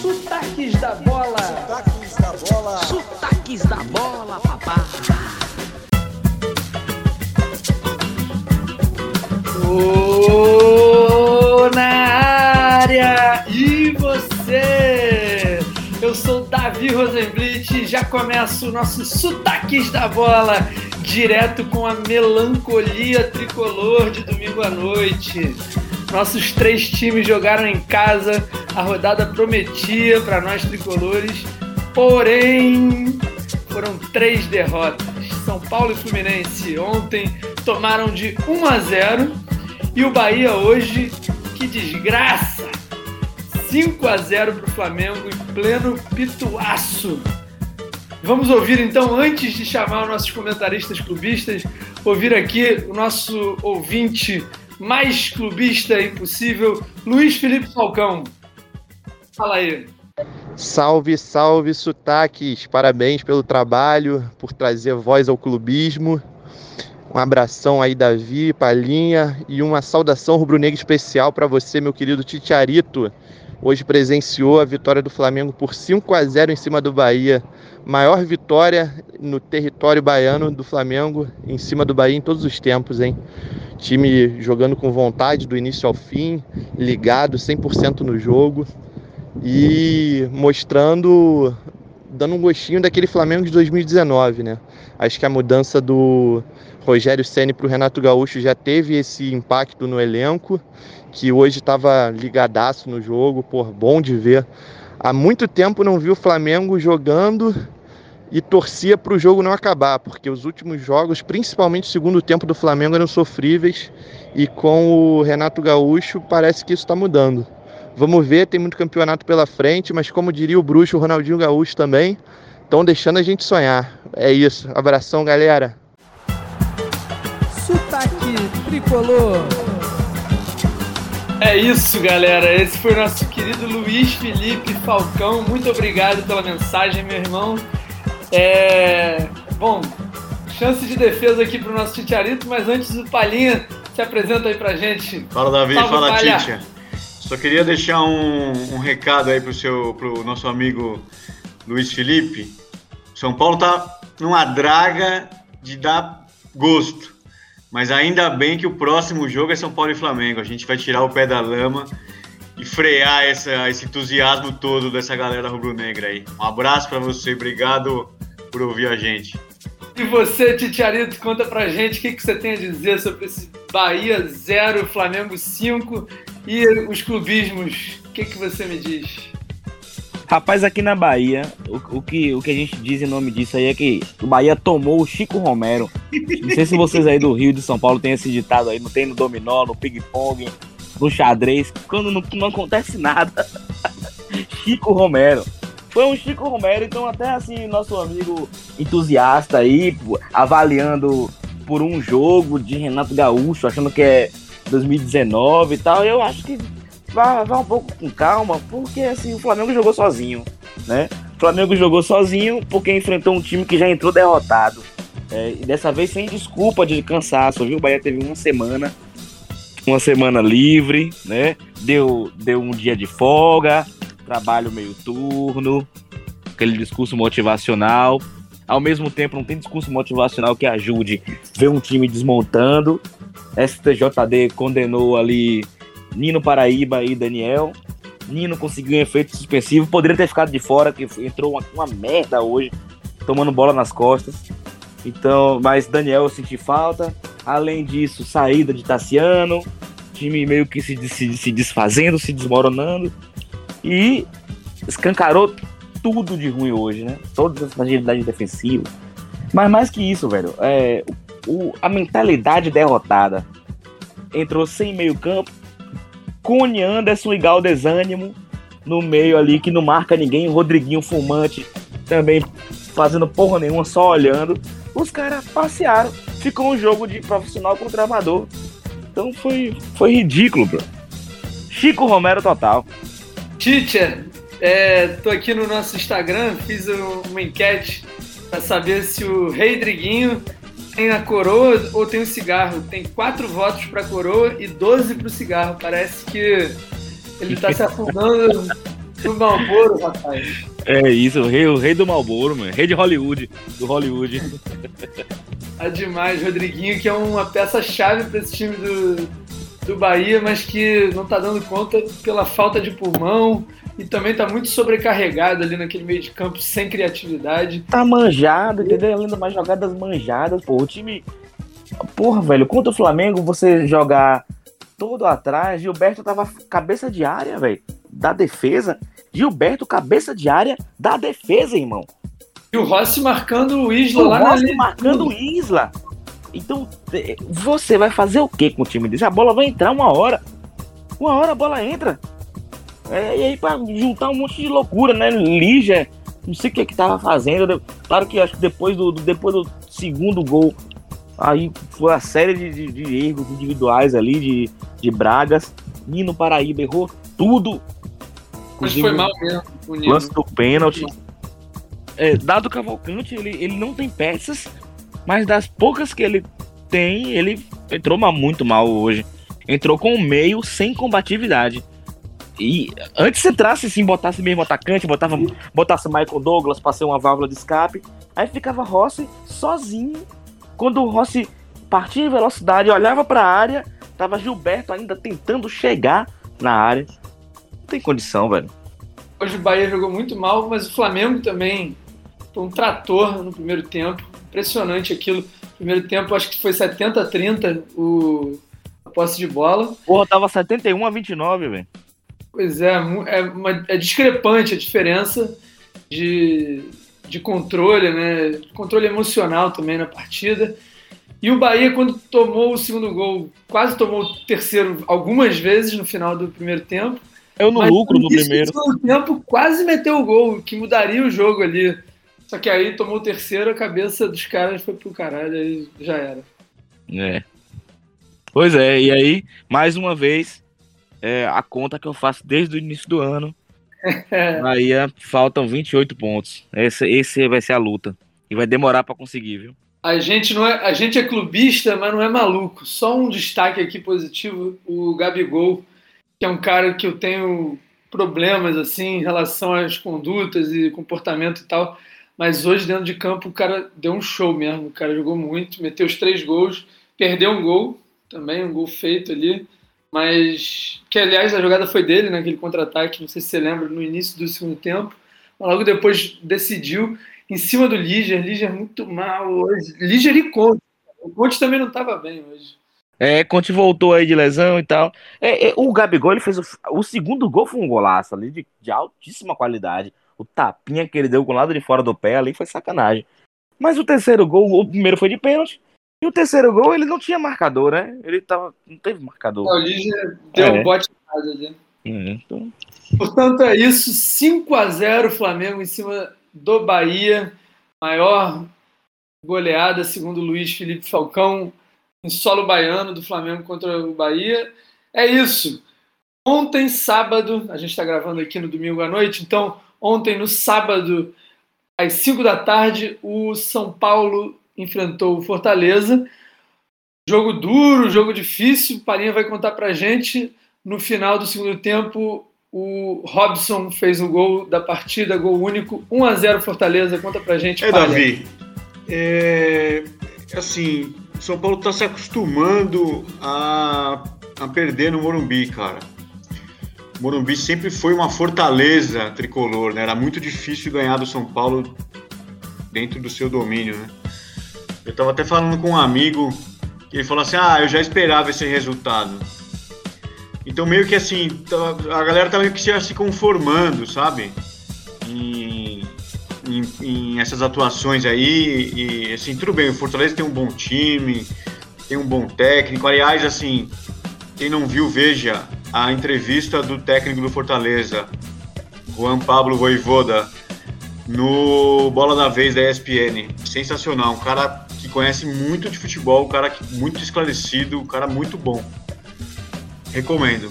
Sotaques da bola. Sotaques da bola. Sotaques da bola, papá. Ô, na área! E você? Eu sou Davi Rosenblit e já começa o nosso Sotaques da Bola, direto com a melancolia tricolor de domingo à noite. Nossos três times jogaram em casa, a rodada prometia para nós tricolores, porém foram três derrotas. São Paulo e Fluminense ontem tomaram de 1 a 0 e o Bahia hoje, que desgraça! 5 a 0 para o Flamengo em pleno pituaço. Vamos ouvir então, antes de chamar os nossos comentaristas clubistas, ouvir aqui o nosso ouvinte mais clubista impossível, Luiz Felipe Falcão. Fala aí. Salve, salve, sotaques! Parabéns pelo trabalho, por trazer voz ao clubismo. Um abração aí, Davi, Palinha, e uma saudação rubro-negra especial para você, meu querido Titiarito. Hoje presenciou a vitória do Flamengo por 5 a 0 em cima do Bahia. Maior vitória no território baiano do Flamengo em cima do Bahia em todos os tempos, hein? Time jogando com vontade do início ao fim, ligado 100% no jogo e mostrando, dando um gostinho daquele Flamengo de 2019, né? Acho que a mudança do Rogério Ceni para o Renato Gaúcho já teve esse impacto no elenco, que hoje estava ligadaço no jogo, por bom de ver. Há muito tempo não vi o Flamengo jogando e torcia para o jogo não acabar, porque os últimos jogos, principalmente o segundo tempo do Flamengo, eram sofríveis e com o Renato Gaúcho parece que isso está mudando. Vamos ver, tem muito campeonato pela frente, mas como diria o bruxo o Ronaldinho Gaúcho também, estão deixando a gente sonhar. É isso. Abração, galera. Tricolor. É isso, galera. Esse foi o nosso querido Luiz Felipe Falcão. Muito obrigado pela mensagem, meu irmão. É... Bom, chance de defesa aqui para o nosso Titiarito, mas antes o Palhinha se apresenta aí pra gente. Fala, Davi. Salve, fala, Palha. Titia. Só queria deixar um, um recado aí pro, seu, pro nosso amigo Luiz Felipe. São Paulo tá numa draga de dar gosto. Mas ainda bem que o próximo jogo é São Paulo e Flamengo. A gente vai tirar o pé da lama e frear essa, esse entusiasmo todo dessa galera rubro-negra aí. Um abraço para você, obrigado por ouvir a gente. E você, Titiarito, conta pra gente o que, que você tem a dizer sobre esse Bahia 0, Flamengo 5 e os clubismos. O que, que você me diz? Rapaz, aqui na Bahia, o, o que, o que a gente diz em nome disso aí é que o Bahia tomou o Chico Romero. Não sei se vocês aí do Rio de São Paulo têm esse ditado aí, não tem no dominó, no ping-pong, no xadrez, quando não, não acontece nada. Chico Romero. Foi um Chico Romero, então até assim, nosso amigo entusiasta aí, avaliando por um jogo de Renato Gaúcho, achando que é 2019 e tal, eu acho que vá, vá um pouco com calma, porque assim, o Flamengo jogou sozinho, né? O Flamengo jogou sozinho porque enfrentou um time que já entrou derrotado. É, e dessa vez sem desculpa de cansaço, viu? O Bahia teve uma semana, uma semana livre, né? Deu, deu um dia de folga, trabalho meio turno, aquele discurso motivacional. Ao mesmo tempo, não tem discurso motivacional que ajude ver um time desmontando. STJD condenou ali Nino Paraíba e Daniel. Nino conseguiu um efeito suspensivo. Poderia ter ficado de fora, que entrou uma, uma merda hoje, tomando bola nas costas. Então, mas Daniel eu senti falta. Além disso, saída de Tassiano. Time meio que se, se, se desfazendo, se desmoronando. E escancarou tudo de ruim hoje, né? Todas as fragilidades defensivas. Mas mais que isso, velho, é, o, a mentalidade derrotada. Entrou sem meio campo, Cone, Anderson e Gal desânimo no meio ali que não marca ninguém. Rodriguinho fumante também fazendo porra nenhuma, só olhando. Os caras passearam. Ficou um jogo de profissional contra amador. Então foi, foi ridículo, bro. Chico Romero total. Teacher, é, tô aqui no nosso Instagram, fiz um- uma enquete para saber se o Rei Driguinho tem a coroa ou tem o cigarro. Tem quatro votos para coroa e 12 para o cigarro. Parece que Ele tá se afundando no Malboro, rapaz. É isso, o rei, o rei do Malboro, mano. Rei de Hollywood. Do Hollywood. É demais, Rodriguinho, que é uma peça-chave para esse time do, do Bahia, mas que não tá dando conta pela falta de pulmão e também tá muito sobrecarregado ali naquele meio de campo sem criatividade. Tá manjado, entendeu? Ainda mais jogadas manjadas, pô. O time. Porra, velho, contra o Flamengo, você jogar todo atrás, Gilberto tava cabeça de área, velho, da defesa. Gilberto, cabeça de área da defesa, irmão. E o Rossi marcando o Isla O lá na Rossi linha. marcando o Isla. Então, você vai fazer o que com o time desse? A bola vai entrar uma hora. Uma hora a bola entra. É, e aí, pra juntar um monte de loucura, né? Lígia, não sei o que que tava fazendo. Claro que acho que depois do, depois do segundo gol, aí foi a série de, de- de erros individuais ali, de, de Bragas. Nino Paraíba errou tudo. Mas foi mal mesmo. Lance do pênalti. É, dado Cavalcante, ele, ele não tem peças, mas das poucas que ele tem, ele entrou muito mal hoje. Entrou com o meio sem combatividade. E antes você entrasse assim, botasse mesmo atacante, botava, botasse Michael Douglas pra ser uma válvula de escape, aí ficava Rossi sozinho. Quando o Rossi partia em velocidade, olhava pra área, tava Gilberto ainda tentando chegar na área. Não tem condição, velho. Hoje o Bahia jogou muito mal, mas o Flamengo também foi um trator no primeiro tempo. Impressionante aquilo. Primeiro tempo, acho que foi 70 a 30 o, a posse de bola. Porra, tava 71 a 29, velho. Pois é, é, uma- é discrepante a diferença de, de controle, né? Controle emocional também na partida. E o Bahia, quando tomou o segundo gol, quase tomou o terceiro algumas vezes no final do primeiro tempo. Eu no lucro no primeiro. do segundo tempo quase meteu o gol, que mudaria o jogo ali. Só que aí tomou o terceiro, a cabeça dos caras foi pro caralho, aí já era. É. Pois é, e aí, mais uma vez, é, a conta que eu faço desde o início do ano. É. Bahia faltam 28 pontos. Esse, esse vai ser a luta. E vai demorar pra conseguir, viu? A gente, não é, a gente é clubista, mas não é maluco. Só um destaque aqui positivo: o Gabigol, que é um cara que eu tenho problemas assim em relação às condutas e comportamento e tal. Mas hoje, dentro de campo, o cara deu um show mesmo. O cara jogou muito, meteu os três gols, perdeu um gol também, um gol feito ali. Mas que, aliás, a jogada foi dele, naquele contra-ataque, não sei se você lembra, no início do segundo tempo. Mas logo depois decidiu em cima do Liger. Liger muito mal hoje. Liger e Conte. O Conte também não estava bem hoje. É, Conte voltou aí de lesão e tal. É, é, o Gabigol, ele fez o, o segundo gol foi um golaço ali de, de altíssima qualidade. O tapinha que ele deu com o lado de fora do pé ali foi sacanagem. Mas o terceiro gol, o primeiro foi de pênalti. E o terceiro gol, ele não tinha marcador, né? Ele tava. Não teve marcador. O Liger deu É. um bote ali. É, então, Portanto, é isso. 5 a 0 Flamengo em cima do Bahia. Maior goleada, segundo o Luiz Felipe Falcão, em solo baiano do Flamengo contra o Bahia. É isso. Ontem, sábado, a gente está gravando aqui no domingo à noite, então, ontem, no sábado, às 5 da tarde, o São Paulo enfrentou o Fortaleza. Jogo duro, jogo difícil. Parinha vai contar pra gente. No final do segundo tempo, o Robson fez o gol da partida, gol único, 1 a 0 Fortaleza. Conta pra gente, É, Palha. Davi, é, assim, São Paulo tá se acostumando a, a perder no Morumbi, cara. Morumbi sempre foi uma fortaleza tricolor, né? Era muito difícil ganhar do São Paulo dentro do seu domínio, né? Eu tava até falando com um amigo que ele falou assim: ah, eu já esperava esse resultado. Então, meio que assim, tá- a galera tá meio que se conformando, sabe? Em, em, em essas atuações aí. E, assim, tudo bem, o Fortaleza tem um bom time, tem um bom técnico. Aliás, assim, quem não viu, veja a entrevista do técnico do Fortaleza, Juan Pablo Voivoda, no Bola da Vez da ESPN. Sensacional, um cara que conhece muito de futebol, um cara muito esclarecido, um cara muito bom. Recomendo.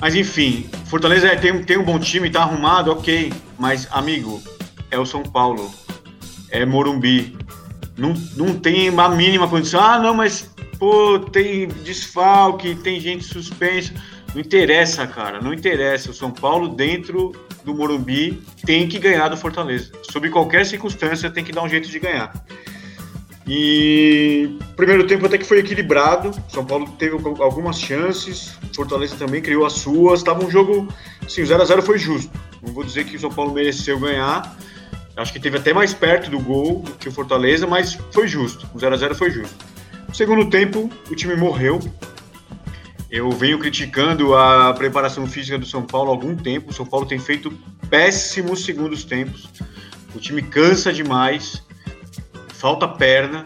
Mas enfim, Fortaleza é- tem, tem um bom time, tá arrumado, ok. Mas, amigo, é o São Paulo. É Morumbi. Não, não tem a mínima condição. Ah, não, mas pô, tem desfalque, tem gente suspensa. Não interessa, cara, não interessa. O São Paulo, dentro do Morumbi, tem que ganhar do Fortaleza. Sob qualquer circunstância, tem que dar um jeito de ganhar. E primeiro tempo até que foi equilibrado. São Paulo teve algumas chances, Fortaleza também criou as suas. Estava um jogo, sim, o 0 a 0 foi justo. Não vou dizer que o São Paulo mereceu ganhar. Acho que teve até mais perto do gol do que o Fortaleza, mas foi justo. O 0 a 0 foi justo. Segundo tempo, o time morreu. Eu venho criticando a preparação física do São Paulo há algum tempo. O São Paulo tem feito péssimos segundos tempos. O time cansa demais, falta perna.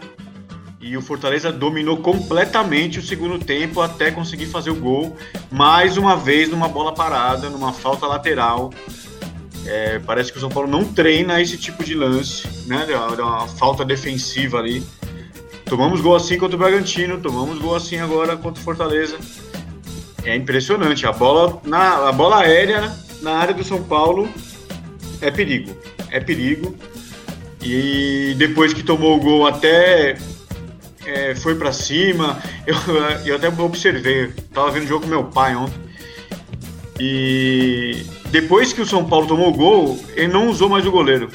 E o Fortaleza dominou completamente o segundo tempo até conseguir fazer o gol. Mais uma vez numa bola parada, numa falta lateral. É, parece que o São Paulo não treina esse tipo de lance, né? Uma falta defensiva ali. Tomamos gol assim contra o Bragantino, tomamos gol assim agora contra o Fortaleza é impressionante. A bola, na, a bola aérea na área do São Paulo é perigo. É perigo. E depois que tomou o gol, até é, foi para cima. Eu, eu até observei, tava vendo o jogo com meu pai ontem. E depois que o São Paulo tomou o gol, ele não usou mais o goleiro.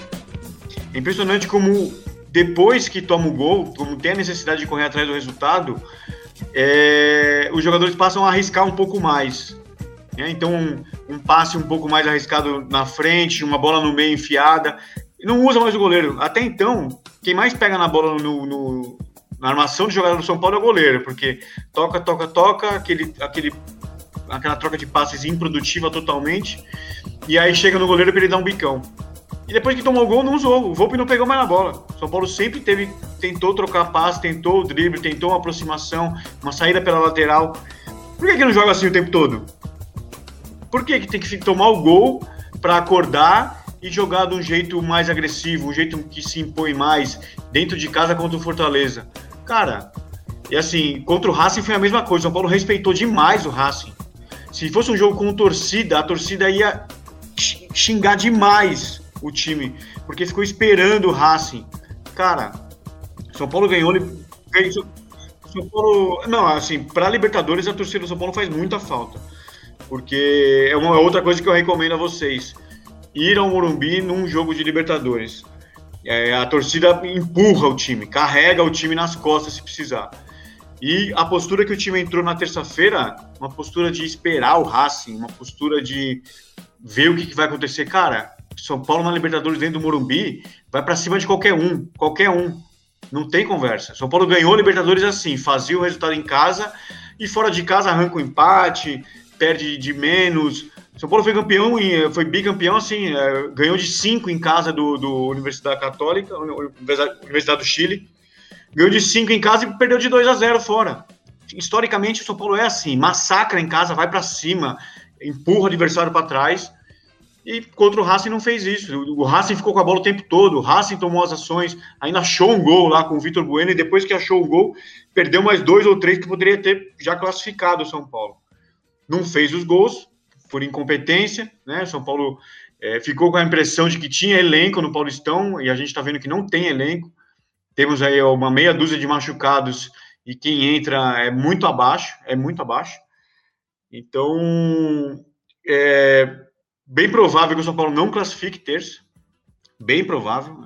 É impressionante como depois que toma o gol, como tem a necessidade de correr atrás do resultado, é, os jogadores passam a arriscar um pouco mais. Né? Então, um, um, passe um pouco mais arriscado na frente, uma bola no meio enfiada. Não usa mais o goleiro. Até então, quem mais pega na bola no, no, na armação de jogador do São Paulo é o goleiro, porque toca, toca, toca, aquele, aquele, aquela troca de passes improdutiva totalmente, e aí chega no goleiro para ele dar um bicão. E depois que tomou o gol, não usou. O Volpe não pegou mais na bola. O São Paulo sempre teve, tentou trocar passe, tentou o drible, tentou uma aproximação, uma saída pela lateral. Por que, que não joga assim o tempo todo? Por que, que tem que tomar o gol para acordar e jogar de um jeito mais agressivo, um jeito que se impõe mais dentro de casa contra o Fortaleza? Cara, e assim, contra o Racing foi a mesma coisa. O São Paulo respeitou demais o Racing. Se fosse um jogo com torcida, a torcida ia xingar demais o time, porque ficou esperando o Racing. Cara, São Paulo ganhou. São Paulo. Não, assim, para Libertadores a torcida do São Paulo faz muita falta. Porque é uma outra coisa que eu recomendo a vocês: ir ao Morumbi num jogo de Libertadores. É, a torcida empurra o time, carrega o time nas costas se precisar. E a postura que o time entrou na terça-feira, uma postura de esperar o Racing, uma postura de ver o que, que vai acontecer. Cara, são Paulo na Libertadores dentro do Morumbi, vai para cima de qualquer um, qualquer um. Não tem conversa. São Paulo ganhou a Libertadores assim, fazia o resultado em casa e fora de casa arranca o um empate, perde de menos. São Paulo foi campeão, e foi bicampeão, assim, é, ganhou de 5 em casa do, do Universidade Católica, Universidade do Chile. Ganhou de 5 em casa e perdeu de 2 a 0 fora. Historicamente, o São Paulo é assim, massacra em casa, vai para cima, empurra o adversário para trás. E contra o Racing não fez isso. O Racing ficou com a bola o tempo todo. O Racing tomou as ações, ainda achou um gol lá com o Vitor Bueno. E depois que achou o gol, perdeu mais dois ou três que poderia ter já classificado o São Paulo. Não fez os gols por incompetência, né? O São Paulo é, ficou com a impressão de que tinha elenco no Paulistão e a gente está vendo que não tem elenco. Temos aí uma meia dúzia de machucados e quem entra é muito abaixo, é muito abaixo. Então, é, Bem provável que o São Paulo não classifique terça. Bem provável.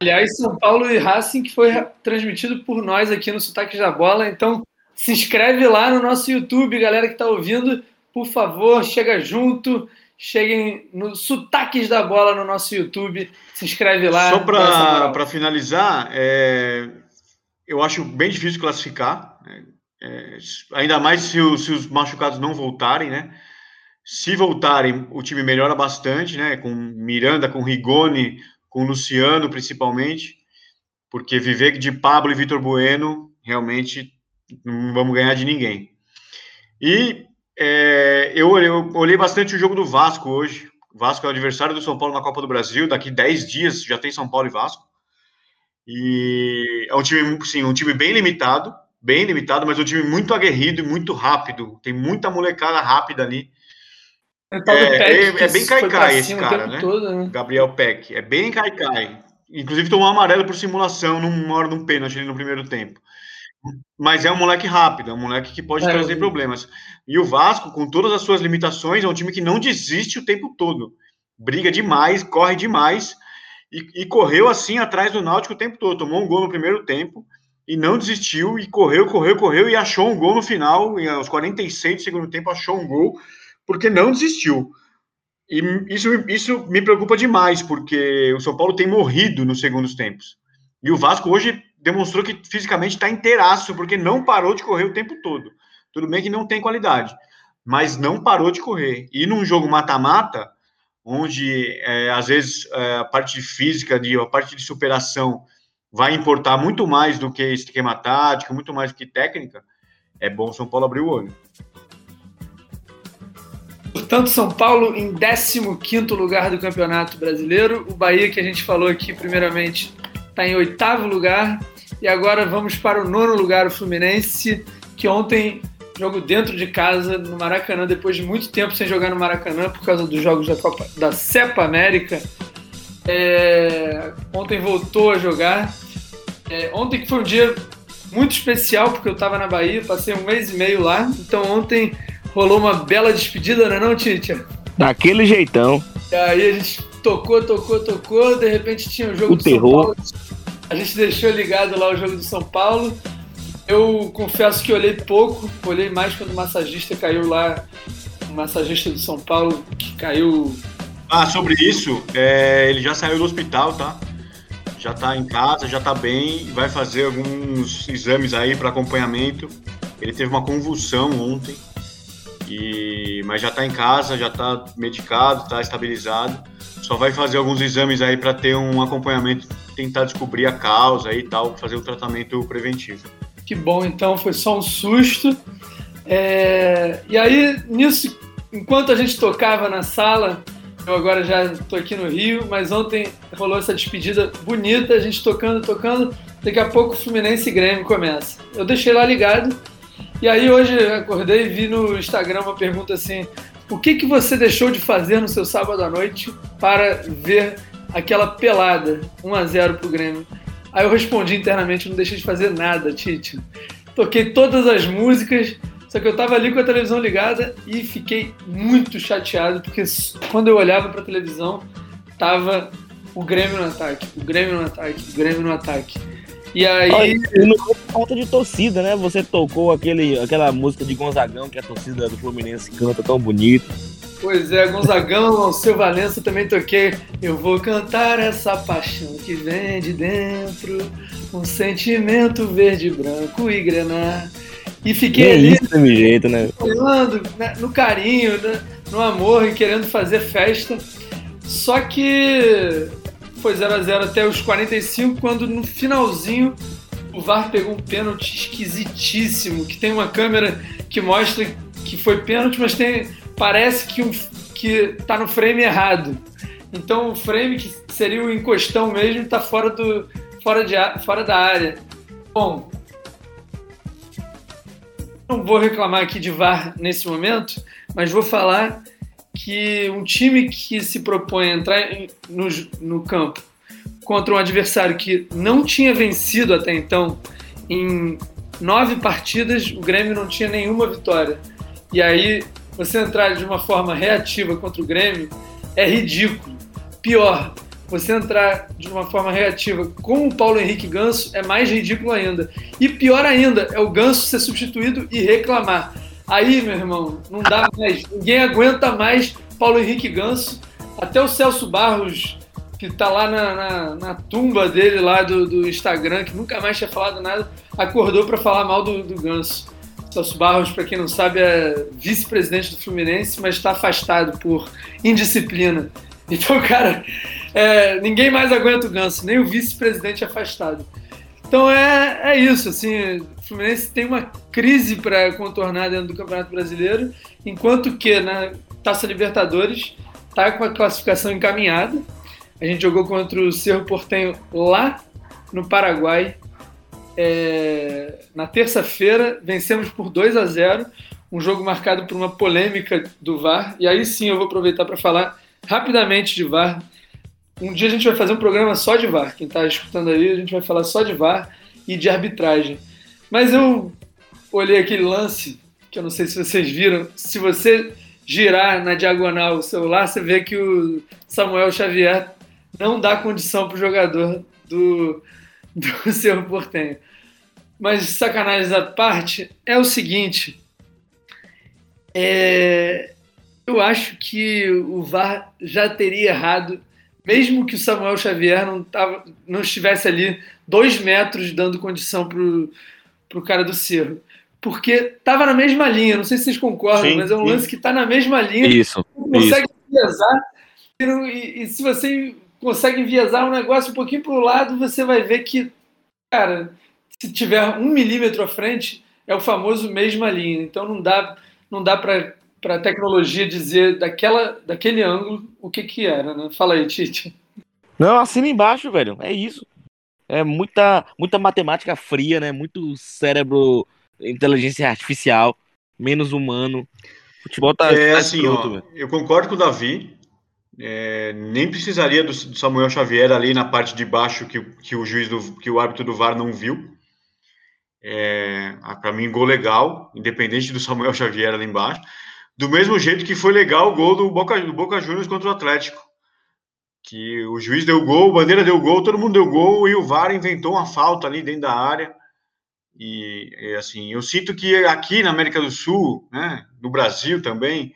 Aliás, São Paulo e Racing, que foi transmitido por nós aqui no Sotaques da Bola. Então, se inscreve lá no nosso YouTube, galera que está ouvindo. Por favor, chega junto. Cheguem no Sotaques da Bola no nosso YouTube. Se inscreve lá. Só para finalizar, é, eu acho bem difícil classificar. Né? É, ainda mais se se os machucados não voltarem, né? Se voltarem, o time melhora bastante, né? Com Miranda, com Rigoni, com Luciano, principalmente, porque viver de Pablo e Vitor Bueno, realmente não vamos ganhar de ninguém. E é, eu, eu, olhei bastante o jogo do Vasco hoje. O Vasco é o adversário do São Paulo na Copa do Brasil. Daqui 10 dias já tem São Paulo e Vasco. E é um time, sim, um time bem limitado, bem limitado, mas um time muito aguerrido e muito rápido. Tem muita molecada rápida ali. É, é, é, bem caicai esse cara, né? Todo, né? Gabriel Peck. É bem caicai. Inclusive tomou um amarelo por simulação numa hora de um pênalti no primeiro tempo. Mas é um moleque rápido, é um moleque que pode É, trazer eu problemas. E o Vasco, com todas as suas limitações, é um time que não desiste o tempo todo. Briga demais, corre demais. E, e correu assim atrás do Náutico o tempo todo. Tomou um gol no primeiro tempo e não desistiu. E correu, correu, correu e achou um gol no final. E aos 46 do segundo tempo achou um gol, porque não desistiu. E isso, isso me preocupa demais, porque o São Paulo tem morrido nos segundos tempos. E o Vasco hoje demonstrou que fisicamente está inteiraço, porque não parou de correr o tempo todo. Tudo bem que não tem qualidade, mas não parou de correr. E num jogo mata-mata, onde é, às vezes é, a parte física, de, a parte de superação vai importar muito mais do que esquema tático, muito mais do que técnica, é bom o São Paulo abrir o olho. Portanto, São Paulo em 15º lugar do Campeonato Brasileiro. O Bahia, que a gente falou aqui primeiramente, está em oitavo lugar. E agora vamos para o nono lugar, o Fluminense, que ontem jogo dentro de casa, no Maracanã, depois de muito tempo sem jogar no Maracanã, por causa dos jogos da, Copa, da Cepa América. É, ontem voltou a jogar. É, ontem que foi um dia muito especial, porque eu estava na Bahia, passei um mês e meio lá. Então ontem rolou uma bela despedida, não é não, Titia? Daquele jeitão. E aí a gente tocou, tocou, tocou, de repente tinha o jogo O do terror. São Paulo. A gente deixou ligado lá o jogo do São Paulo. Eu confesso que olhei pouco, olhei mais quando o massagista caiu lá, o massagista do São Paulo, que caiu. Ah, sobre isso, é, ele já saiu do hospital, tá? Já tá em casa, já tá bem, vai fazer alguns exames aí para acompanhamento. Ele teve uma convulsão ontem, e mas já tá em casa, já tá medicado, tá estabilizado. Só vai fazer alguns exames aí para ter um acompanhamento, tentar descobrir a causa e tal, fazer o tratamento preventivo. Que bom, então foi só um susto. É, E aí, nisso, enquanto a gente tocava na sala, eu agora já estou aqui no Rio, mas ontem rolou essa despedida bonita, a gente tocando, tocando. Daqui a pouco o Fluminense e Grêmio começa. Eu deixei lá ligado, e aí hoje acordei e vi no Instagram uma pergunta assim: o que, que você deixou de fazer no seu sábado à noite para ver aquela pelada 1 a 0 pro Grêmio? Aí eu respondi internamente, não deixei de fazer nada, Tite. Toquei todas as músicas, só que eu tava ali com a televisão ligada e fiquei muito chateado, porque quando eu olhava pra televisão, tava o Grêmio no ataque, o Grêmio no ataque, o Grêmio no ataque. E aí. Olha, e não foi por falta de torcida, né? Você tocou aquele, aquela música de Gonzagão que a torcida do Fluminense canta tão bonito. Pois é, Gonzagão, Valença também toquei. Eu vou cantar essa paixão que vem de dentro, um sentimento verde, branco e grenar. E fiquei Que ali isso, jeito, né? falando né, no carinho, né, no amor e querendo fazer festa. Só que foi 0 a 0 até os 45, quando no finalzinho o VAR pegou um pênalti esquisitíssimo, que tem uma câmera que mostra que foi pênalti, mas tem parece que um, que tá no frame errado. Então o frame que seria o encostão mesmo está fora do fora de fora da área. Bom, não vou reclamar aqui de VAR nesse momento, mas vou falar que um time que se propõe a entrar no, no campo contra um adversário que não tinha vencido até então em nove partidas, o Grêmio não tinha nenhuma vitória. E aí você entrar de uma forma reativa contra o Grêmio é ridículo. Pior, você entrar de uma forma reativa com o Paulo Henrique Ganso é mais ridículo ainda. E pior ainda, é o Ganso ser substituído e reclamar. Aí, meu irmão, não dá mais. Ninguém aguenta mais Paulo Henrique Ganso. Até o Celso Barros, que tá lá na, na, na tumba dele lá do, do Instagram, que nunca mais tinha falado nada, acordou para falar mal do, do Ganso. Celso Barros, para quem não sabe, é vice-presidente do Fluminense, mas está afastado por indisciplina. Então, cara, é, ninguém mais aguenta o Ganso, nem o vice-presidente afastado. Então é, é isso, assim, o Fluminense tem uma crise para contornar dentro do Campeonato Brasileiro, enquanto que na Taça Libertadores está com a classificação encaminhada. A gente jogou contra o Cerro Portenho lá no Paraguai é, na terça-feira, vencemos por 2 a 0 um jogo marcado por uma polêmica do VAR. E aí sim eu vou aproveitar para falar rapidamente de VAR. Um dia a gente vai fazer um programa só de VAR. Quem está escutando aí, a gente vai falar só de VAR e de arbitragem. Mas eu olhei aquele lance, que eu não sei se vocês viram. Se você girar na diagonal o celular, você vê que o Samuel Xavier não dá condição para o jogador do, do Cerro Portenho. Mas sacanagem à parte, é o seguinte. É, eu acho que o VAR já teria errado, mesmo que o Samuel Xavier não, tava, não estivesse ali dois metros dando condição para o cara do Cerro. Porque estava na mesma linha, não sei se vocês concordam, sim, mas é um sim. lance que está na mesma linha. Isso. Consegue isso. enviesar. E, e, se você consegue enviesar um negócio um pouquinho para o lado, você vai ver que, cara, se tiver um milímetro à frente, é o famoso mesma linha. Então não dá, não dá para para a tecnologia dizer daquela, daquele ângulo o que que era, né? Fala aí, Tite. Não, assina embaixo, velho. É isso. É muita, muita matemática fria, né? Muito cérebro, inteligência artificial, menos humano. O futebol tá. É tá assim, ó, eu concordo com o Davi. É, nem precisaria do, do, Samuel Xavier ali na parte de baixo que, que o juiz do, que o árbitro do VAR não viu. É, para mim, gol legal, independente do Samuel Xavier ali embaixo. Do mesmo jeito que foi legal o gol do Boca, do Boca Juniors contra o Atlético. Que o juiz deu gol, o Bandeira deu gol, todo mundo deu gol e o VAR inventou uma falta ali dentro da área. E, e assim, eu sinto que aqui na América do Sul, né, no Brasil também,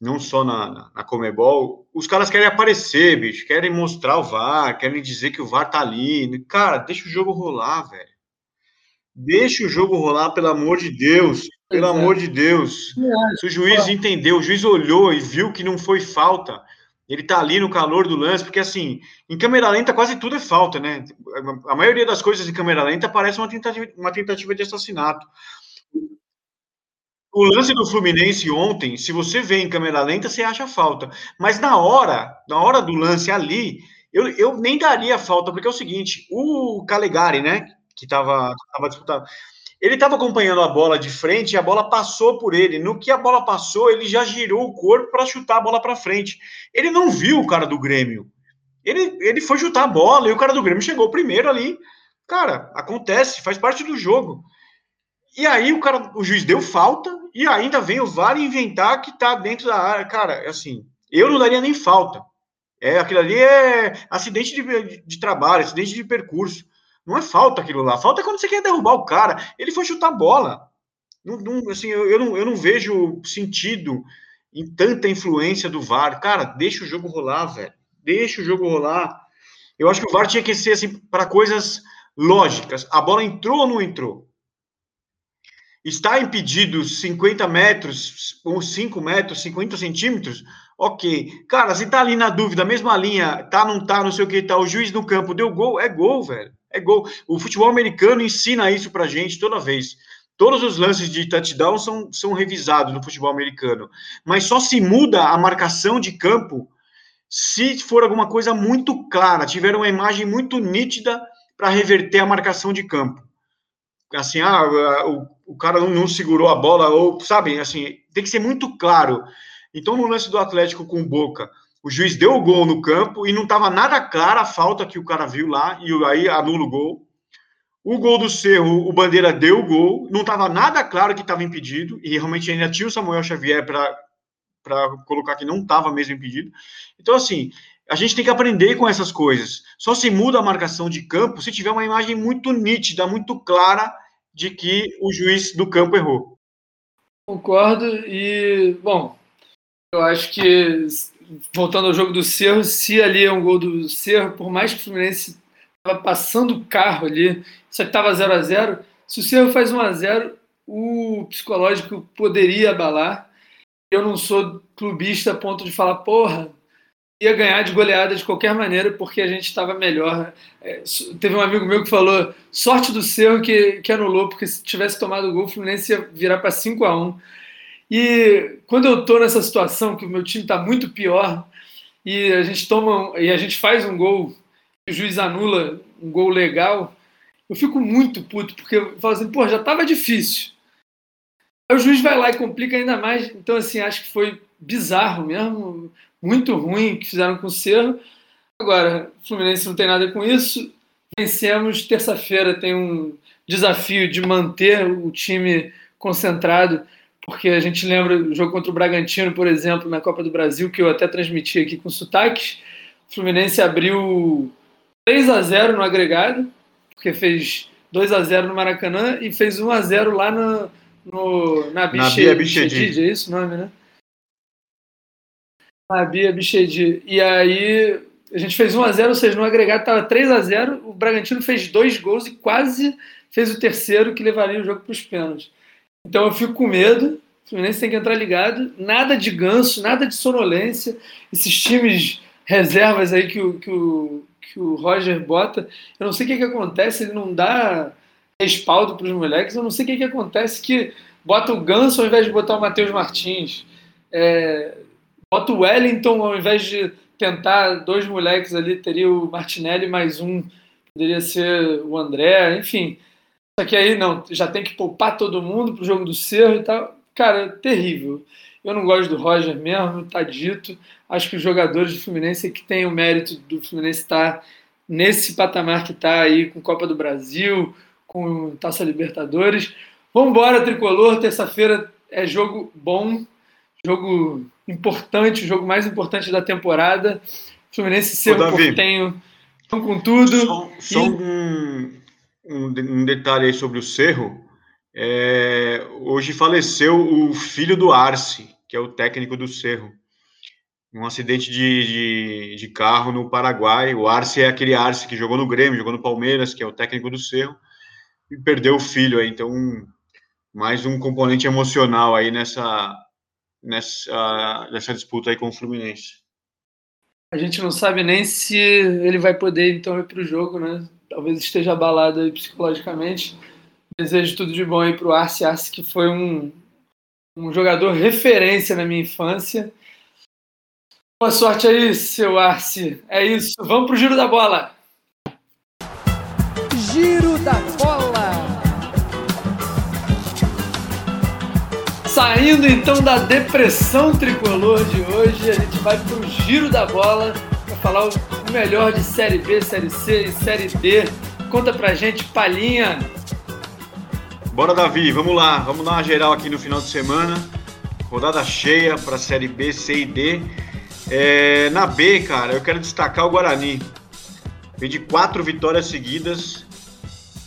não só na, na, na Comebol, os caras querem aparecer, bicho, querem mostrar o VAR, querem dizer que o VAR tá ali. Cara, deixa o jogo rolar, velho. Deixa o jogo rolar, pelo amor de Deus. Pelo Exato. amor de Deus. Se o juiz entendeu, o juiz olhou e viu que não foi falta, ele tá ali no calor do lance, porque assim, em câmera lenta quase tudo é falta, né? A maioria das coisas em câmera lenta parece uma tentativa, uma tentativa de assassinato. O lance do Fluminense ontem, se você vê em câmera lenta, você acha falta. Mas na hora, na hora do lance ali, eu, eu nem daria falta, porque é o seguinte, o Calegari, né, que estava disputado, ele estava acompanhando a bola de frente e a bola passou por ele. No que a bola passou, ele já girou o corpo para chutar a bola para frente. Ele não viu o cara do Grêmio. Ele, ele foi chutar a bola e o cara do Grêmio chegou primeiro ali. Cara, acontece, faz parte do jogo. E aí o cara, o juiz deu falta e ainda vem o VAR inventar que tá dentro da área. Cara, assim, eu não daria nem falta. É, aquilo ali é acidente de, de, de trabalho, acidente de percurso. Não é falta aquilo lá. Falta é quando você quer derrubar o cara. Ele foi chutar a bola. Não, não, assim, eu, eu, não, eu não vejo sentido em tanta influência do VAR. Cara, deixa o jogo rolar, velho. Deixa o jogo rolar. Eu acho que o VAR tinha que ser assim para coisas lógicas. A bola entrou ou não entrou? Está impedido 50 metros, ou 5 metros, 50 centímetros? Ok. Cara, se tá ali na dúvida, mesma linha, tá, não tá, não sei o que, tá, o juiz no campo deu gol, é gol, velho é gol. O futebol americano ensina isso pra gente toda vez. Todos os lances de touchdown são, são revisados no futebol americano. Mas só se muda a marcação de campo se for alguma coisa muito clara, tiver uma imagem muito nítida para reverter a marcação de campo. Assim, ah, o, o cara não, segurou a bola, ou, sabe, assim, tem que ser muito claro. Então, no lance do Atlético com Boca, o juiz deu o gol no campo e não estava nada clara a falta que o cara viu lá, e aí anula o gol. O gol do Cerro, o Bandeira deu o gol, não estava nada claro que estava impedido, e realmente ainda tinha o Samuel Xavier para colocar que não estava mesmo impedido. Então, assim, a gente tem que aprender com essas coisas. Só se muda a marcação de campo se tiver uma imagem muito nítida, muito clara de que o juiz do campo errou. Concordo, e, bom, eu acho que voltando ao jogo do Cerro, se ali é um gol do Cerro, por mais que o Fluminense estava passando o carro ali, só que estava 0 a 0 se o Cerro faz 1 a 0 o psicológico poderia abalar. Eu não sou clubista a ponto de falar, porra, ia ganhar de goleada de qualquer maneira porque a gente estava melhor. É, teve um amigo meu que falou: sorte do Cerro que, que anulou, porque se tivesse tomado o gol, o Fluminense ia virar para 5 a 1 e quando eu estou nessa situação que o meu time está muito pior e a gente toma e a gente faz um gol, o juiz anula um gol legal, eu fico muito puto porque eu falo assim, pô, já estava difícil. Aí o juiz vai lá e complica ainda mais. Então assim, acho que foi bizarro mesmo, muito ruim que fizeram com o Cerro. Agora, o Fluminense não tem nada com isso. Vencemos terça-feira, tem um desafio de manter o time concentrado, porque a gente lembra o jogo contra o Bragantino, por exemplo, na Copa do Brasil, que eu até transmiti aqui com sotaques. O Fluminense abriu 3 a 0 no agregado, porque fez 2 a 0 no Maracanã e fez 1 a 0 lá no, no, na Biche, Bichedid, é isso o nome, né? Na Bia Bichedid. E aí a gente fez 1 a 0 ou seja, no agregado estava 3 a 0 o Bragantino fez dois gols e quase fez o terceiro que levaria o jogo para os pênaltis. Então eu fico com medo, o Fluminense tem que entrar ligado, nada de ganso, nada de sonolência, esses times reservas aí que o, que o, que o Roger bota, eu não sei o que, que acontece, ele não dá respaldo para os moleques, eu não sei o que, que acontece que bota o Ganso ao invés de botar o Matheus Martins, é, bota o Wellington ao invés de tentar dois moleques ali, teria o Martinelli mais um, poderia ser o André, enfim. Só que aí não, já tem que poupar todo mundo pro jogo do Cerro e tal. Cara, terrível. Eu não gosto do Roger mesmo, tá dito. Acho que os jogadores do Fluminense é que têm o mérito do Fluminense estar tá nesse patamar que está aí com Copa do Brasil, com Taça Libertadores. Vamos embora, tricolor. Terça-feira é jogo bom, jogo importante, o jogo mais importante da temporada. Fluminense ser um Portenho com tudo. Só, só e... um, um, um, detalhe aí sobre o Cerro. É, hoje faleceu o filho do Arce, que é o técnico do Cerro. Um acidente de, de, de, carro no Paraguai. O Arce é aquele Arce que jogou no Grêmio, jogou no Palmeiras, que é o técnico do Cerro, e perdeu o filho aí. Então, mais um componente emocional aí nessa, nessa, nessa disputa aí com o Fluminense. A gente não sabe nem se ele vai poder então ir para o jogo, né? Talvez esteja abalado psicologicamente. Desejo tudo de bom aí para o Arce, Arce que foi um, um jogador referência na minha infância. Boa sorte aí, seu Arce. É isso. Vamos pro giro da bola. Giro da bola. Saindo então da depressão tricolor de hoje, a gente vai pro giro da bola para falar o melhor de Série B, Série C e Série D. Conta pra gente, palhinha. Bora, Davi, vamos lá. Vamos dar uma geral aqui no final de semana. Rodada cheia para Série B, C e D. É, na B, cara, eu quero destacar o Guarani. Vem de quatro vitórias seguidas.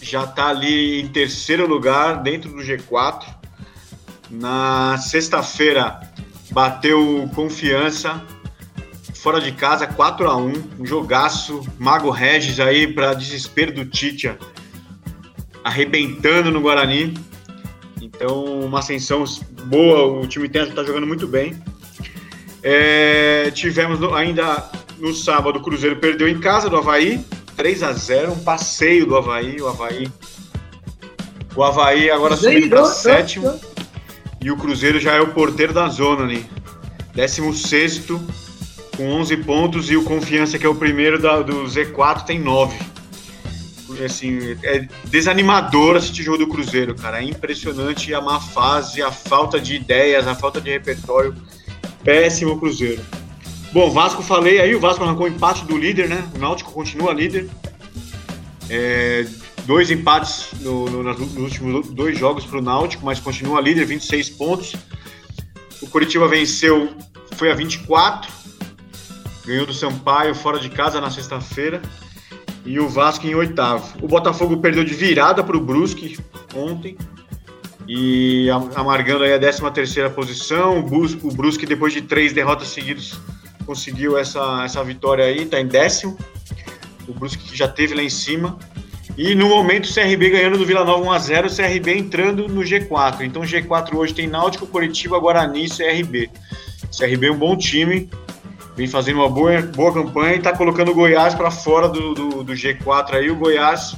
Já tá ali em terceiro lugar, dentro do G4. Na sexta-feira, bateu confiança. Fora de casa, 4 a 1 Um jogaço. Mago Regis aí, para desespero do Titia arrebentando no Guarani. Então, uma ascensão boa, o time está jogando muito bem. É, tivemos ainda no sábado, o Cruzeiro perdeu em casa do Havaí, 3 a 0 um passeio do Havaí. O Havaí, o Havaí agora subindo para sétimo. E o Cruzeiro já é o porteiro da zona ali. 16 com 11 pontos. E o Confiança, que é o primeiro da, do Z4, tem 9 assim, é desanimador assistir jogo do Cruzeiro, cara. É impressionante a má fase, a falta de ideias, a falta de repertório. Péssimo Cruzeiro. Bom, Vasco falei aí, o Vasco arrancou empate do líder, né? O Náutico continua líder. É, dois empates no, no, nos últimos dois jogos para o Náutico, mas continua líder, 26 pontos. O Curitiba venceu, foi a 24, ganhou do Sampaio fora de casa na sexta-feira e o Vasco em oitavo. O Botafogo perdeu de virada para o Brusque ontem e amargando aí a 13 terceira posição. O Brusque, depois de três derrotas seguidas, conseguiu essa, essa vitória aí, está em décimo. O Brusque que já teve lá em cima. E no momento o CRB ganhando do Vila Nova 1x0, o CRB entrando no G4. Então o G4 hoje tem Náutico, Curitiba, Guarani e CRB. CRB é um bom time, vem fazendo uma boa, boa campanha e está colocando o Goiás para fora do, do, do, G4 aí. O Goiás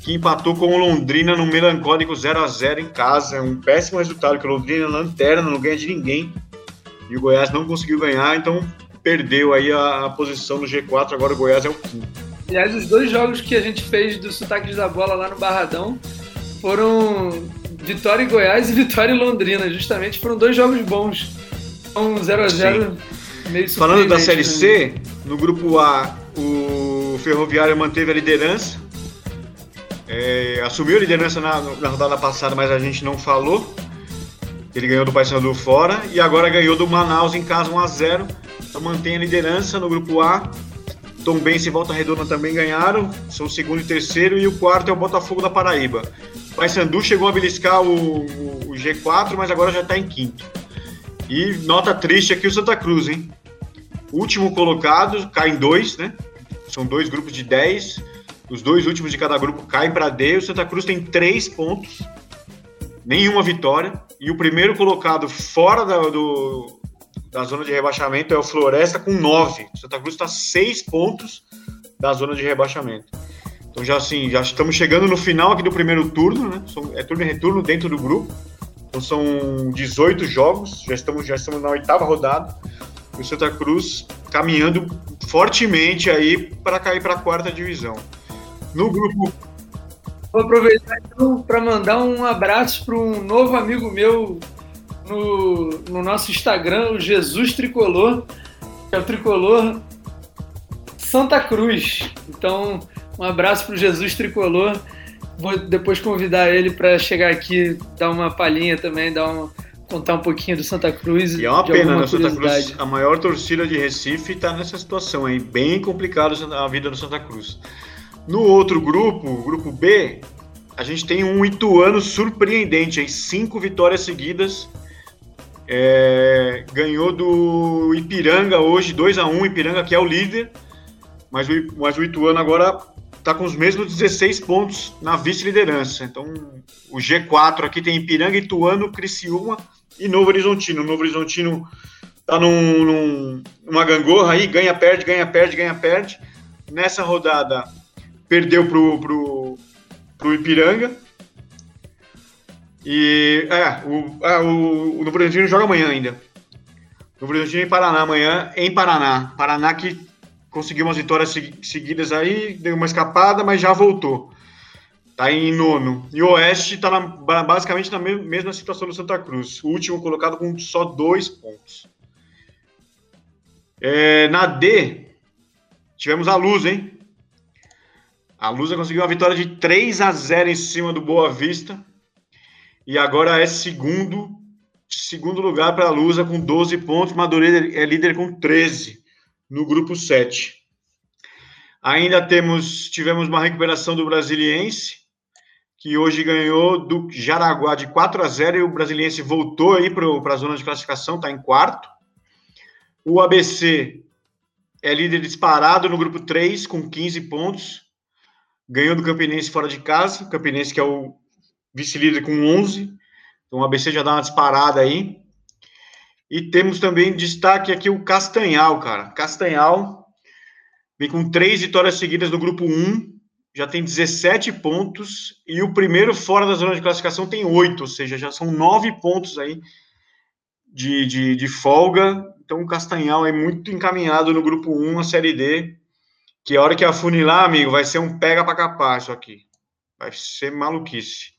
que empatou com o Londrina no melancólico 0 a 0 em casa. É um péssimo resultado, que o Londrina é lanterna, não ganha de ninguém. E o Goiás não conseguiu ganhar, então perdeu aí a, a posição no G4. Agora o Goiás é o quinto. Aliás, os dois jogos que a gente fez do sotaque da bola lá no Barradão foram Vitória em Goiás e Vitória em Londrina. Justamente foram dois jogos bons. Um 0 a 0 Falando da Série C, no grupo A, o Ferroviário manteve a liderança é, assumiu a liderança na, na, rodada passada, mas a gente não falou. Ele ganhou do Paysandu fora e agora ganhou do Manaus em casa 1 a 0 Então mantém a liderança no grupo A. Tom Bense e Volta Redonda também ganharam, são o segundo e terceiro, e o quarto é o Botafogo da Paraíba. O Paysandu chegou a beliscar o, o, o G4, mas agora já está em quinto. E nota triste aqui o Santa Cruz, hein? Último colocado, cai em dois, né? São dois grupos de 10. Os dois últimos de cada grupo caem para D. O Santa Cruz tem três pontos, nenhuma vitória. E o primeiro colocado fora da, do, da zona de rebaixamento é o Floresta com nove. O Santa Cruz está seis pontos da zona de rebaixamento. Então já assim, já estamos chegando no final aqui do primeiro turno, né? É turno e retorno dentro do grupo. Então são 18 jogos, já estamos, já estamos na oitava rodada. E o Santa Cruz caminhando fortemente aí para cair para a quarta divisão. No grupo. Vou aproveitar então para mandar um abraço para um novo amigo meu no, no nosso Instagram, o Jesus Tricolor, que é o Tricolor Santa Cruz. Então, um abraço para o Jesus Tricolor. Vou depois convidar ele para chegar aqui, dar uma palhinha também, dar um, contar um pouquinho do Santa Cruz. E é uma pena, né? Santa Cruz, a maior torcida de Recife está nessa situação aí, bem complicado a vida do Santa Cruz. No outro grupo, o grupo B, a gente tem um Ituano surpreendente, aí, cinco vitórias seguidas. É, ganhou do Ipiranga hoje, 2 a 1 Ipiranga que é o líder, mas o, mas o Ituano agora está com os mesmos 16 pontos na vice-liderança. Então, o G4 aqui tem Ipiranga, Ituano, Criciúma e Novo Horizontino. O Novo Horizontino está num, num, numa gangorra aí, ganha, perde, ganha, perde, ganha, perde. Nessa rodada, perdeu pro, pro, pro Ipiranga. E é, o, é, o, o Novo Horizontino joga amanhã ainda. Novo Horizontino em Paraná amanhã, em Paraná. Paraná que conseguiu umas vitórias seguidas aí, deu uma escapada, mas já voltou. Tá em nono. E o Oeste tá na, basicamente na mesma situação do Santa Cruz. O último colocado com só dois pontos. É, na D, tivemos a Luz, hein? A Lusa conseguiu uma vitória de 3 a 0 em cima do Boa Vista. E agora é segundo, segundo lugar para a Lusa com 12 pontos. Madureira é líder com 13 no grupo 7. Ainda temos tivemos uma recuperação do Brasiliense, que hoje ganhou do Jaraguá de 4 a 0 e o Brasiliense voltou aí para a zona de classificação, está em quarto. O ABC é líder disparado no grupo 3 com 15 pontos ganhou do Campinense fora de casa, o Campinense que é o vice-líder com 11, então o ABC já dá uma disparada aí. E temos também destaque aqui o Castanhal, cara. Castanhal vem com três vitórias seguidas no grupo 1, já tem 17 pontos, e o primeiro fora da zona de classificação tem 8, ou seja, já são 9 pontos aí de, de, de folga. Então o Castanhal é muito encaminhado no grupo 1, a Série D. Que a hora que afunilar, amigo, vai ser um pega para capar isso aqui. Vai ser maluquice.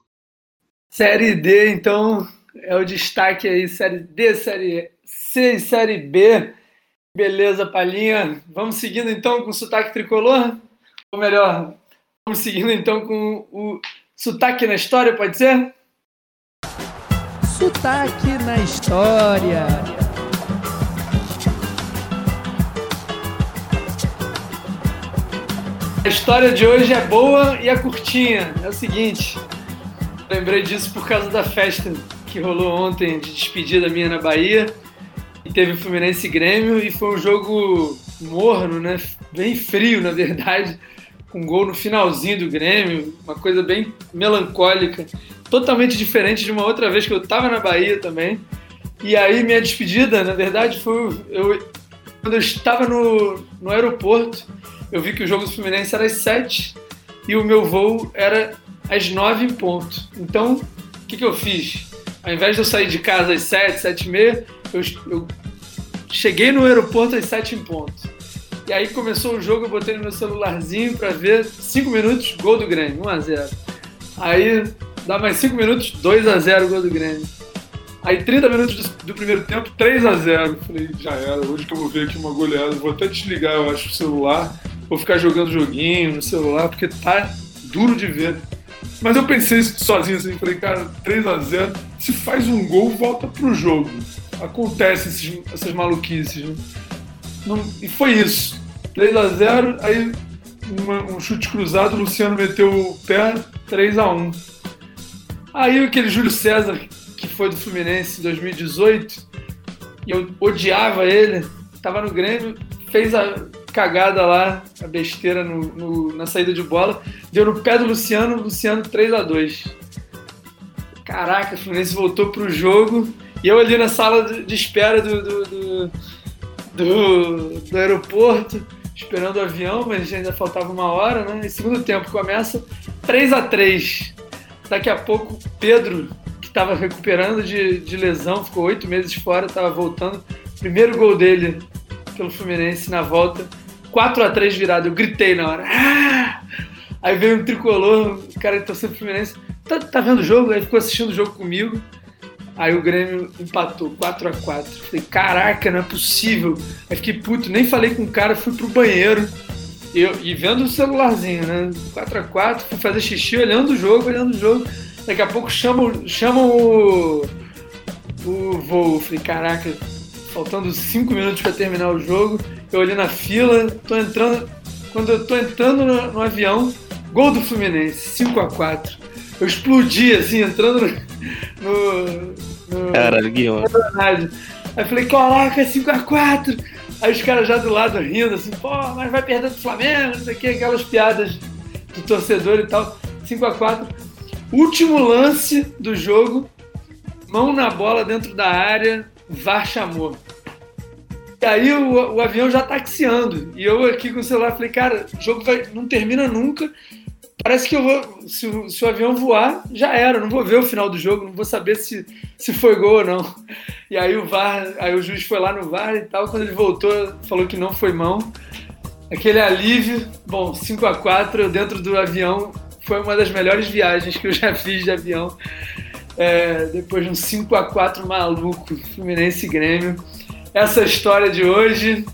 Série D, então, é o destaque aí. Série D, Série C e Série B. Beleza, Palhinha. Vamos seguindo então com o sotaque tricolor? Ou melhor, vamos seguindo então com o sotaque na história, pode ser? Sotaque na história. A história de hoje é boa e é curtinha. É o seguinte, lembrei disso por causa da festa que rolou ontem de despedida minha na Bahia. E teve Fluminense e Grêmio e foi um jogo morno, né? Bem frio, na verdade, com gol no finalzinho do Grêmio, uma coisa bem melancólica, totalmente diferente de uma outra vez que eu estava na Bahia também. E aí minha despedida, na verdade, foi eu, quando eu estava no, no aeroporto eu vi que o jogo do Fluminense era às 7 e o meu voo era às 9 em ponto. Então, o que, que eu fiz? Ao invés de eu sair de casa às 7, 7 e meia, eu, eu cheguei no aeroporto às 7 em ponto. E aí começou o jogo, eu botei no meu celularzinho para ver 5 minutos, gol do Grêmio, 1 a 0 Aí dá mais 5 minutos, 2 a 0 gol do Grêmio. Aí 30 minutos do, do, primeiro tempo, 3 a 0 Falei, já era, hoje que eu vou ver aqui uma goleada, vou até desligar, eu acho, o celular vou ficar jogando joguinho no celular, porque tá duro de ver. Mas eu pensei sozinho assim, falei, cara, 3x0, se faz um gol, volta pro jogo. Acontece esses, essas maluquices, né? Não, e foi isso. 3x0, aí uma, um chute cruzado, o Luciano meteu o pé, 3x1. Aí aquele Júlio César, que foi do Fluminense em 2018, e eu odiava ele, tava no Grêmio, fez a cagada lá, a besteira no, no, na saída de bola, deu no pé do Luciano, Luciano 3 a 2 Caraca, o Fluminense voltou pro jogo, e eu ali na sala de espera do, do, do, do, aeroporto, esperando o avião, mas ainda faltava uma hora, né? E segundo tempo começa 3 a 3 Daqui a pouco, Pedro, que estava recuperando de, de lesão, ficou oito meses fora, estava voltando. Primeiro gol dele pelo Fluminense na volta, 4 a 3 virado. Eu gritei na hora. Ah! Aí veio um tricolor, o cara torcendo pro Fluminense. Tá, tá vendo o jogo? Aí ficou assistindo o jogo comigo. Aí o Grêmio empatou 4 a 4 Falei, caraca, não é possível. Aí fiquei puto, nem falei com o cara, fui pro banheiro. Eu, e vendo o celularzinho, né? 4x4, fui fazer xixi, olhando o jogo, olhando o jogo. Daqui a pouco chamam, chamam o, o voo. Falei, caraca, faltando 5 minutos para terminar o jogo. Eu olhei na fila, tô entrando. Quando eu tô entrando no, no avião, gol do Fluminense, 5x4. Eu explodi, assim, entrando no. no Caralho, Guion. Aí eu falei, caraca, 5x4. Aí os caras já do lado rindo, assim, pô, mas vai perder do Flamengo, não sei o que, aquelas piadas do torcedor e tal. 5x4. Último lance do jogo, mão na bola dentro da área, VAR chamou. E aí o, o avião já taxiando. E eu aqui com o celular falei, cara, o jogo vai, não termina nunca. Parece que eu vou. Se, se, o avião voar, já era. Não vou ver o final do jogo, não vou saber se, se foi gol ou não. E aí o VAR, aí o juiz foi lá no VAR e tal. Quando ele voltou, falou que não foi mão. Aquele alívio, bom, 5 a 4 dentro do avião foi uma das melhores viagens que eu já fiz de avião. É, depois de um 5 a 4 maluco, Fluminense e Grêmio. Essa é a história de hoje.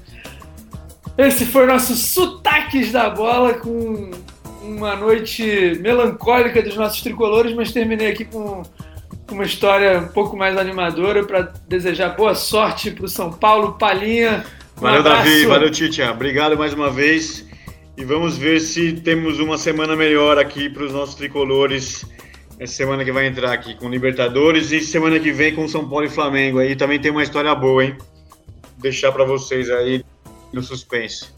Esse foi o nosso sotaques da bola com uma noite melancólica dos nossos tricolores, mas terminei aqui com uma história um pouco mais animadora para desejar boa sorte para o São Paulo. Palinha. Um valeu, abraço. Davi. Valeu, Titia. Obrigado mais uma vez. E vamos ver se temos uma semana melhor aqui para os nossos tricolores. Essa semana que vai entrar aqui com Libertadores e semana que vem com São Paulo e Flamengo. Aí também tem uma história boa, hein? Vou deixar para vocês aí no suspense.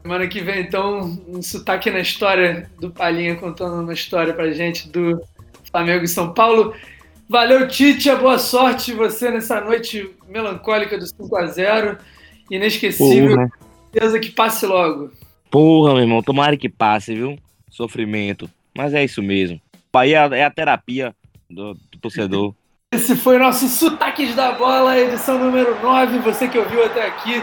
Semana que vem, então, um sotaque na história do Palinha contando uma história pra gente do Flamengo e São Paulo. Valeu, Titia. Boa sorte você nessa noite melancólica do 5x0. Inesquecível. Porra. Certeza que passe logo. Porra, meu irmão. Tomara que passe, viu? Sofrimento. Mas é isso mesmo. Bahia é a terapia do, do torcedor. Esse foi o nosso Sotaques da Bola, edição número 9. Você que ouviu até aqui,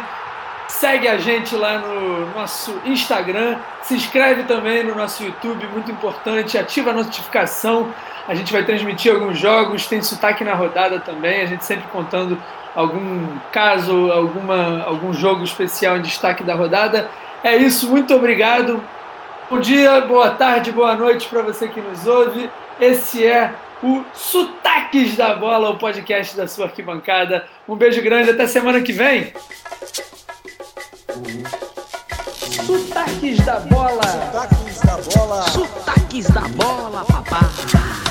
Segue a gente lá no nosso Instagram, se inscreve também no nosso YouTube, muito importante, ativa a notificação. A gente vai transmitir alguns jogos, tem sotaque na rodada também, a gente sempre contando algum caso, alguma, algum jogo especial em destaque da rodada. É isso, muito obrigado. Bom dia, boa tarde, boa noite para você que nos ouve. Esse é o Sotaques da Bola, o podcast da sua arquibancada. Um beijo grande, até semana que vem. Sotaques da bola. Sotaques da bola. Sotaques da bola, papai.